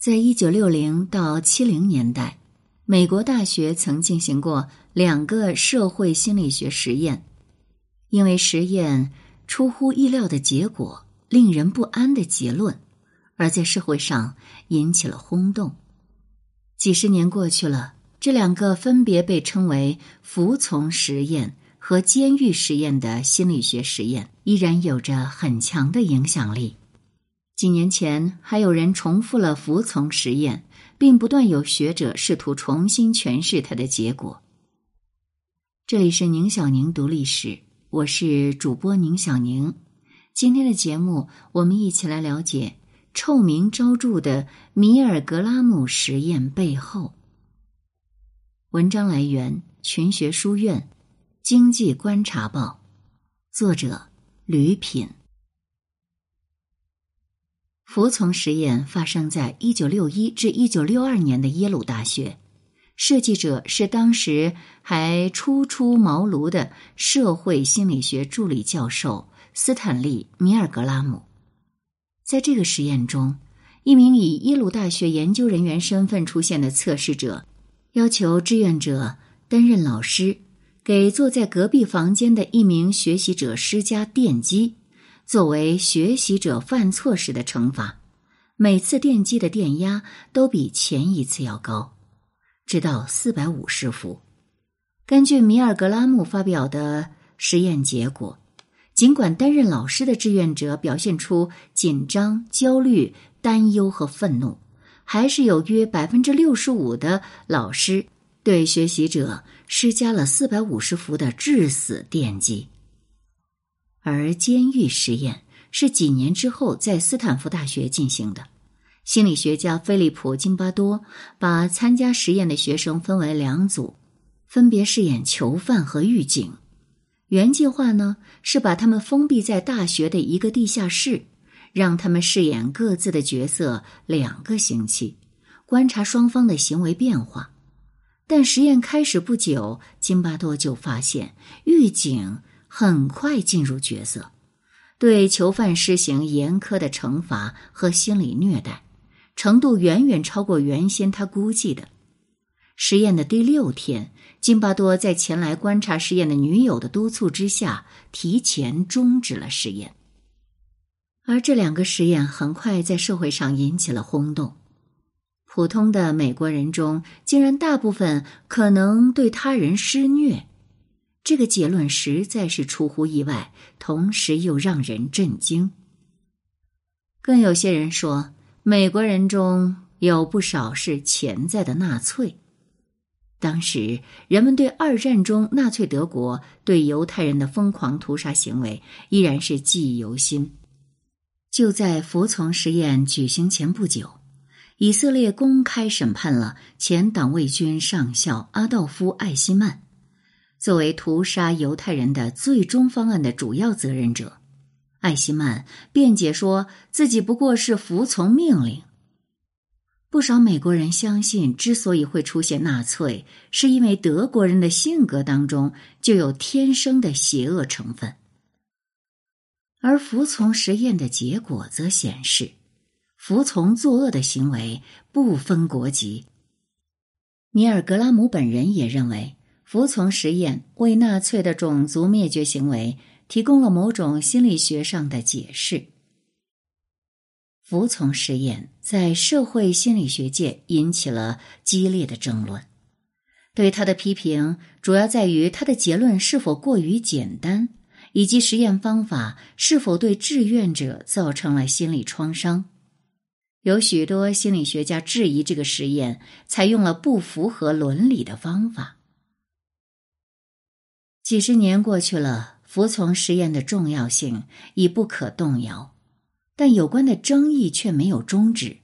在一九六零到七零年代，美国大学曾进行过两个社会心理学实验，因为实验出乎意料的结果、令人不安的结论，而在社会上引起了轰动。几十年过去了，这两个分别被称为“服从实验”和“监狱实验”的心理学实验，依然有着很强的影响力。几年前，还有人重复了服从实验，并不断有学者试图重新诠释它的结果。这里是宁小宁读历史，我是主播宁小宁。今天的节目，我们一起来了解臭名昭著的米尔格拉姆实验背后。文章来源：群学书院，《经济观察报》，作者：吕品。服从实验发生在一九六一至一九六二年的耶鲁大学，设计者是当时还初出茅庐的社会心理学助理教授斯坦利·米尔格拉姆。在这个实验中，一名以耶鲁大学研究人员身份出现的测试者，要求志愿者担任老师，给坐在隔壁房间的一名学习者施加电击。作为学习者犯错时的惩罚，每次电击的电压都比前一次要高，直到四百五十伏。根据米尔格拉姆发表的实验结果，尽管担任老师的志愿者表现出紧张、焦虑、担忧和愤怒，还是有约百分之六十五的老师对学习者施加了四百五十伏的致死电击。而监狱实验是几年之后在斯坦福大学进行的。心理学家菲利普·金巴多把参加实验的学生分为两组，分别饰演囚犯和狱警。原计划呢是把他们封闭在大学的一个地下室，让他们饰演各自的角色两个星期，观察双方的行为变化。但实验开始不久，金巴多就发现狱警。很快进入角色，对囚犯施行严苛的惩罚和心理虐待，程度远远超过原先他估计的。实验的第六天，金巴多在前来观察实验的女友的督促之下，提前终止了实验。而这两个实验很快在社会上引起了轰动，普通的美国人中，竟然大部分可能对他人施虐。这个结论实在是出乎意外，同时又让人震惊。更有些人说，美国人中有不少是潜在的纳粹。当时，人们对二战中纳粹德国对犹太人的疯狂屠杀行为依然是记忆犹新。就在服从实验举行前不久，以色列公开审判了前党卫军上校阿道夫·艾希曼。作为屠杀犹太人的最终方案的主要责任者，艾希曼辩解说自己不过是服从命令。不少美国人相信，之所以会出现纳粹，是因为德国人的性格当中就有天生的邪恶成分。而服从实验的结果则显示，服从作恶的行为不分国籍。米尔格拉姆本人也认为。服从实验为纳粹的种族灭绝行为提供了某种心理学上的解释。服从实验在社会心理学界引起了激烈的争论，对他的批评主要在于他的结论是否过于简单，以及实验方法是否对志愿者造成了心理创伤。有许多心理学家质疑这个实验采用了不符合伦理的方法。几十年过去了，服从实验的重要性已不可动摇，但有关的争议却没有终止。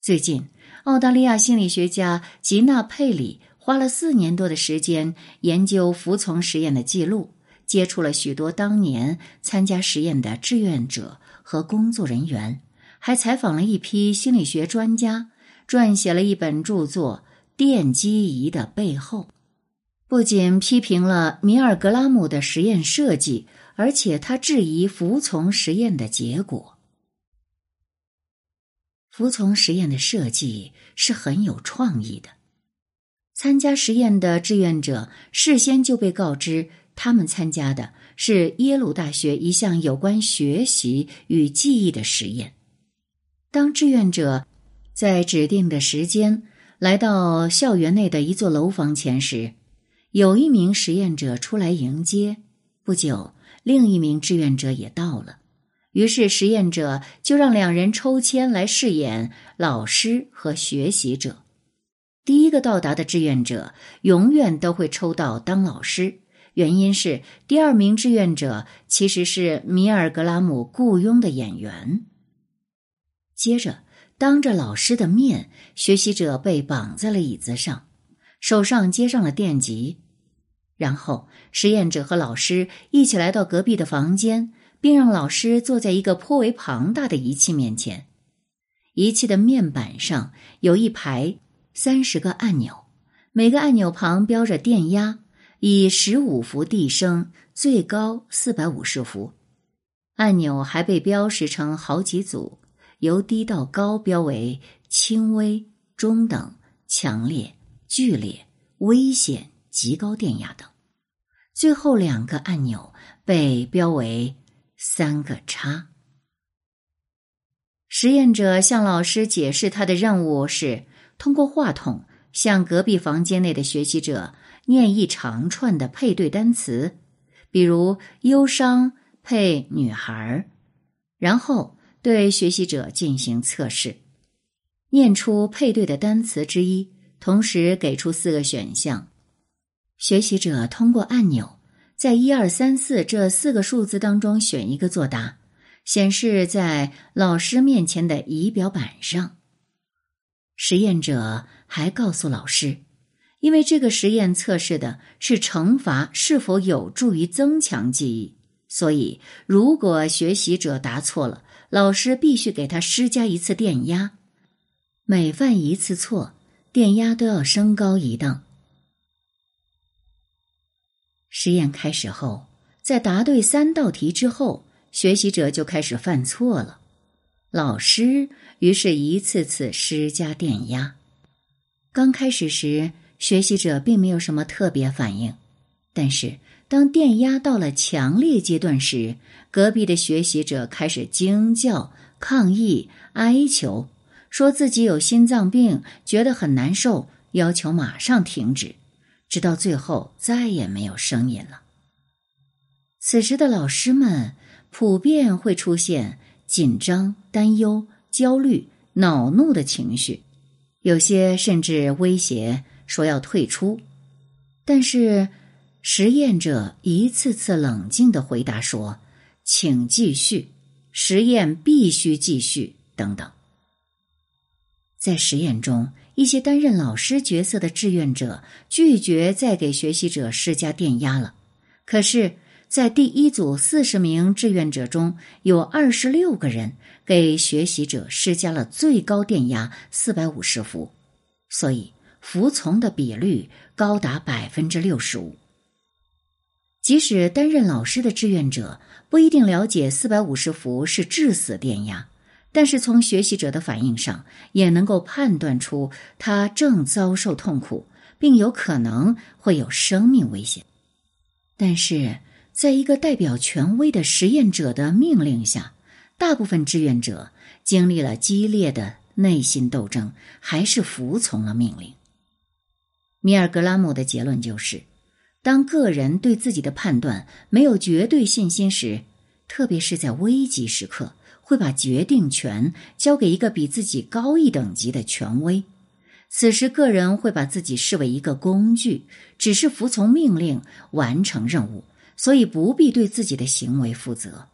最近，澳大利亚心理学家吉娜·佩里花了四年多的时间研究服从实验的记录，接触了许多当年参加实验的志愿者和工作人员，还采访了一批心理学专家，撰写了一本著作《电击仪的背后》。不仅批评了米尔格拉姆的实验设计，而且他质疑服从实验的结果。服从实验的设计是很有创意的。参加实验的志愿者事先就被告知，他们参加的是耶鲁大学一项有关学习与记忆的实验。当志愿者在指定的时间来到校园内的一座楼房前时，有一名实验者出来迎接。不久，另一名志愿者也到了。于是，实验者就让两人抽签来饰演老师和学习者。第一个到达的志愿者永远都会抽到当老师，原因是第二名志愿者其实是米尔格拉姆雇佣的演员。接着，当着老师的面，学习者被绑在了椅子上，手上接上了电极，然后实验者和老师一起来到隔壁的房间，并让老师坐在一个颇为庞大的仪器面前。仪器的面板上有一排。三十个按钮，每个按钮旁标着电压，以十五伏递升，最高四百五十伏。按钮还被标识成好几组，由低到高标为轻微、中等、强烈、剧烈、危险、极高电压等。最后两个按钮被标为三个叉。实验者向老师解释他的任务是。通过话筒向隔壁房间内的学习者念一长串的配对单词，比如“忧伤”配“女孩”，然后对学习者进行测试，念出配对的单词之一，同时给出四个选项。学习者通过按钮在一二三四这四个数字当中选一个作答，显示在老师面前的仪表板上。实验者还告诉老师，因为这个实验测试的是惩罚是否有助于增强记忆，所以如果学习者答错了，老师必须给他施加一次电压，每犯一次错，电压都要升高一档。实验开始后，在答对三道题之后，学习者就开始犯错了。老师于是一次次施加电压。刚开始时，学习者并没有什么特别反应，但是当电压到了强烈阶段时，隔壁的学习者开始惊叫、抗议、哀求，说自己有心脏病，觉得很难受，要求马上停止，直到最后再也没有声音了。此时的老师们普遍会出现。紧张、担忧、焦虑、恼怒的情绪，有些甚至威胁说要退出。但是，实验者一次次冷静的回答说：“请继续，实验必须继续。”等等。在实验中，一些担任老师角色的志愿者拒绝再给学习者施加电压了。可是。在第一组四十名志愿者中，有二十六个人给学习者施加了最高电压四百五十伏，所以服从的比率高达百分之六十五。即使担任老师的志愿者不一定了解四百五十伏是致死电压，但是从学习者的反应上也能够判断出他正遭受痛苦，并有可能会有生命危险。但是。在一个代表权威的实验者的命令下，大部分志愿者经历了激烈的内心斗争，还是服从了命令。米尔格拉姆的结论就是：当个人对自己的判断没有绝对信心时，特别是在危急时刻，会把决定权交给一个比自己高一等级的权威。此时，个人会把自己视为一个工具，只是服从命令，完成任务。所以不必对自己的行为负责。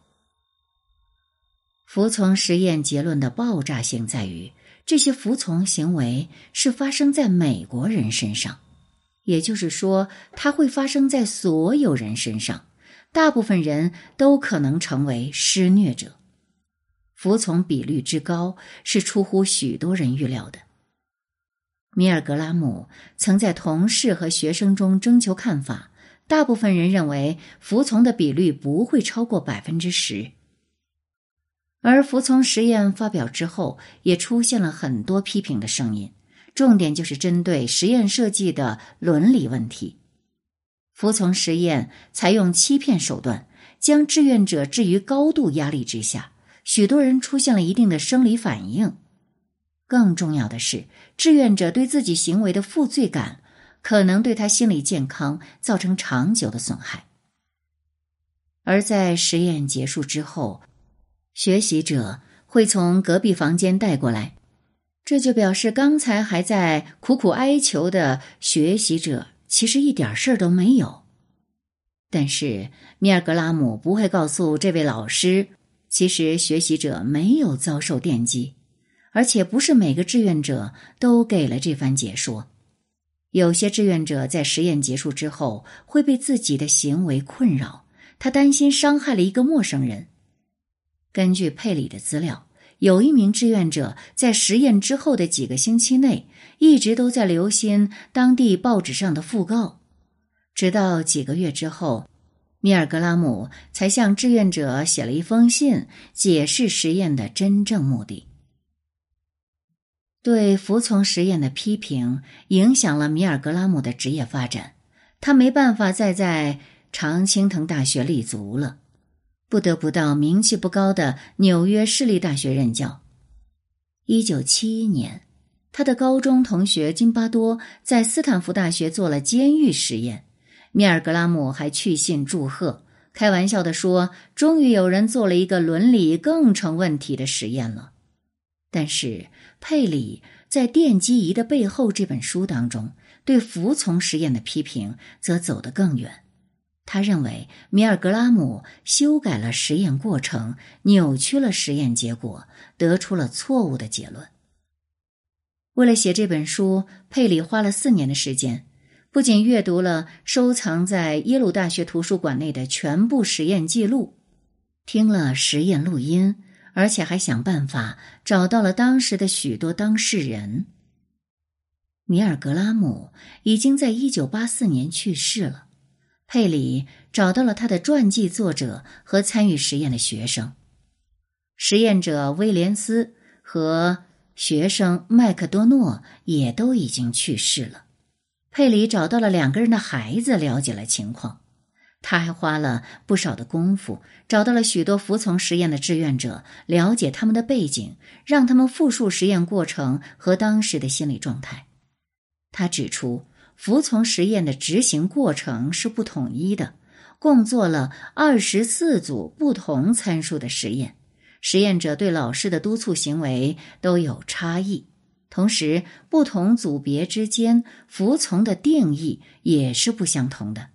服从实验结论的爆炸性在于，这些服从行为是发生在美国人身上，也就是说，它会发生在所有人身上，大部分人都可能成为施虐者。服从比率之高是出乎许多人预料的。米尔格拉姆曾在同事和学生中征求看法。大部分人认为服从的比率不会超过百分之十，而服从实验发表之后，也出现了很多批评的声音，重点就是针对实验设计的伦理问题。服从实验采用欺骗手段，将志愿者置于高度压力之下，许多人出现了一定的生理反应。更重要的是，志愿者对自己行为的负罪感，可能对他心理健康造成长久的损害。而在实验结束之后，学习者会从隔壁房间带过来，这就表示刚才还在苦苦哀求的学习者其实一点事儿都没有。但是米尔格拉姆不会告诉这位老师，其实学习者没有遭受电击，而且不是每个志愿者都给了这番解说。有些志愿者在实验结束之后会被自己的行为困扰。他担心伤害了一个陌生人。根据佩里的资料，有一名志愿者在实验之后的几个星期内，一直都在留心当地报纸上的讣告，直到几个月之后，米尔格拉姆才向志愿者写了一封信，解释实验的真正目的。对服从实验的批评影响了米尔格拉姆的职业发展，他没办法再在。常青藤大学立足了，不得不到名气不高的纽约市立大学任教。一九七一年，他的高中同学金巴多在斯坦福大学做了监狱实验，米尔格拉姆还去信祝贺，开玩笑的说：“终于有人做了一个伦理更成问题的实验了。”但是佩里在《电击仪的背后》这本书当中，对服从实验的批评则走得更远。他认为米尔格拉姆修改了实验过程，扭曲了实验结果，得出了错误的结论。为了写这本书，佩里花了四年的时间，不仅阅读了收藏在耶鲁大学图书馆内的全部实验记录，听了实验录音，而且还想办法找到了当时的许多当事人。米尔格拉姆已经在一九八四年去世了。佩里找到了他的传记作者和参与实验的学生，实验者威廉斯和学生麦克多诺也都已经去世了。佩里找到了两个人的孩子，了解了情况。他还花了不少的功夫，找到了许多服从实验的志愿者，了解他们的背景，让他们复述实验过程和当时的心理状态。他指出。服从实验的执行过程是不统一的，共做了二十四组不同参数的实验，实验者对老师的督促行为都有差异，同时不同组别之间服从的定义也是不相同的，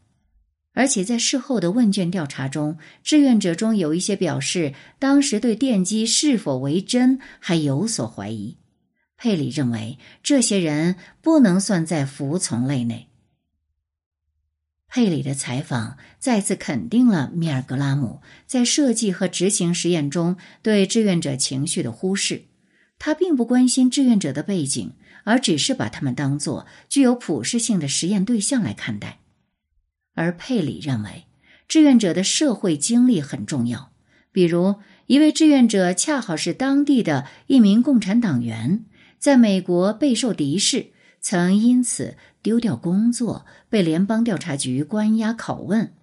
而且在事后的问卷调查中，志愿者中有一些表示当时对电击是否为真还有所怀疑。佩里认为，这些人不能算在服从类内。佩里的采访再次肯定了米尔格拉姆在设计和执行实验中对志愿者情绪的忽视。他并不关心志愿者的背景，而只是把他们当作具有普适性的实验对象来看待。而佩里认为，志愿者的社会经历很重要。比如，一位志愿者恰好是当地的一名共产党员。在美国备受敌视，曾因此丢掉工作，被联邦调查局关押拷问。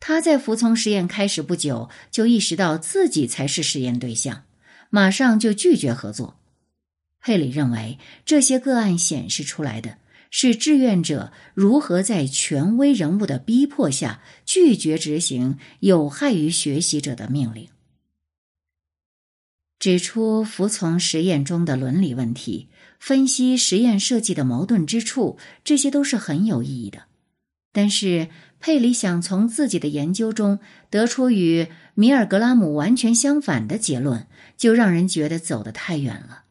他在服从实验开始不久，就意识到自己才是实验对象，马上就拒绝合作。佩里认为，这些个案显示出来的是志愿者如何在权威人物的逼迫下拒绝执行有害于学习者的命令。指出服从实验中的伦理问题，分析实验设计的矛盾之处，这些都是很有意义的。但是佩里想从自己的研究中得出与米尔格拉姆完全相反的结论，就让人觉得走得太远了。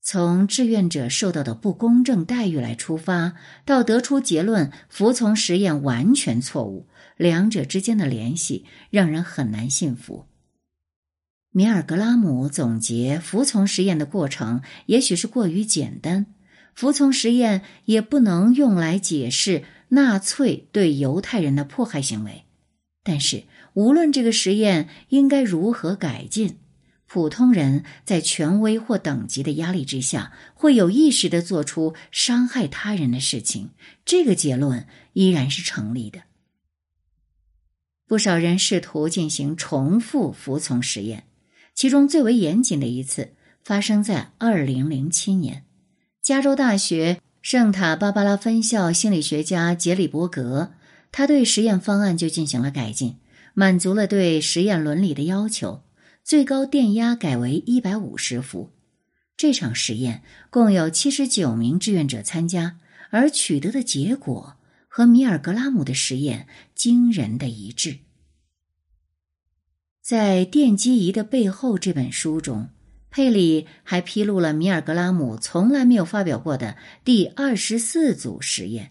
从志愿者受到的不公正待遇来出发，到得出结论服从实验完全错误，两者之间的联系让人很难信服。米尔格拉姆总结服从实验的过程，也许是过于简单。服从实验也不能用来解释纳粹对犹太人的迫害行为。但是，无论这个实验应该如何改进，普通人在权威或等级的压力之下，会有意识的做出伤害他人的事情。这个结论依然是成立的。不少人试图进行重复服从实验，其中最为严谨的一次发生在二零零七年，加州大学圣塔芭芭拉分校心理学家杰里伯格，他对实验方案就进行了改进。满足了对实验伦理的要求，最高电压改为一百五十伏。这场实验共有七十九名志愿者参加，而取得的结果和米尔格拉姆的实验惊人的一致。在《电击仪的背后》这本书中，佩里还披露了米尔格拉姆从来没有发表过的第二十四组实验。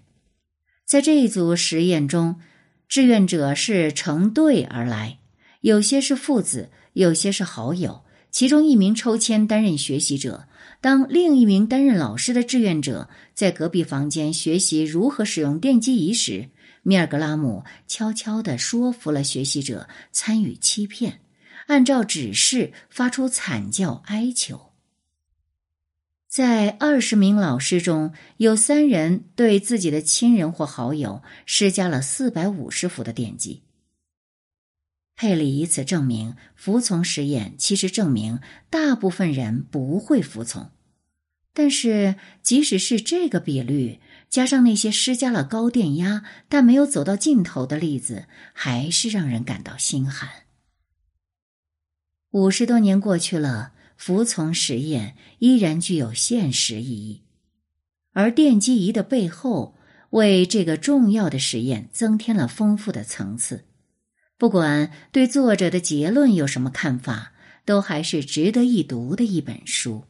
在这一组实验中。志愿者是成对而来，有些是父子，有些是好友。其中一名抽签担任学习者，当另一名担任老师的志愿者在隔壁房间学习如何使用电击仪时，米尔格拉姆悄悄地说服了学习者参与欺骗，按照指示发出惨叫哀求。在二十名老师中，有三人对自己的亲人或好友施加了四百五十伏的电击。佩里以此证明，服从实验其实证明大部分人不会服从。但是，即使是这个比率，加上那些施加了高电压但没有走到尽头的例子，还是让人感到心寒。五十多年过去了。服从实验依然具有现实意义，而电击仪的背后为这个重要的实验增添了丰富的层次。不管对作者的结论有什么看法，都还是值得一读的一本书。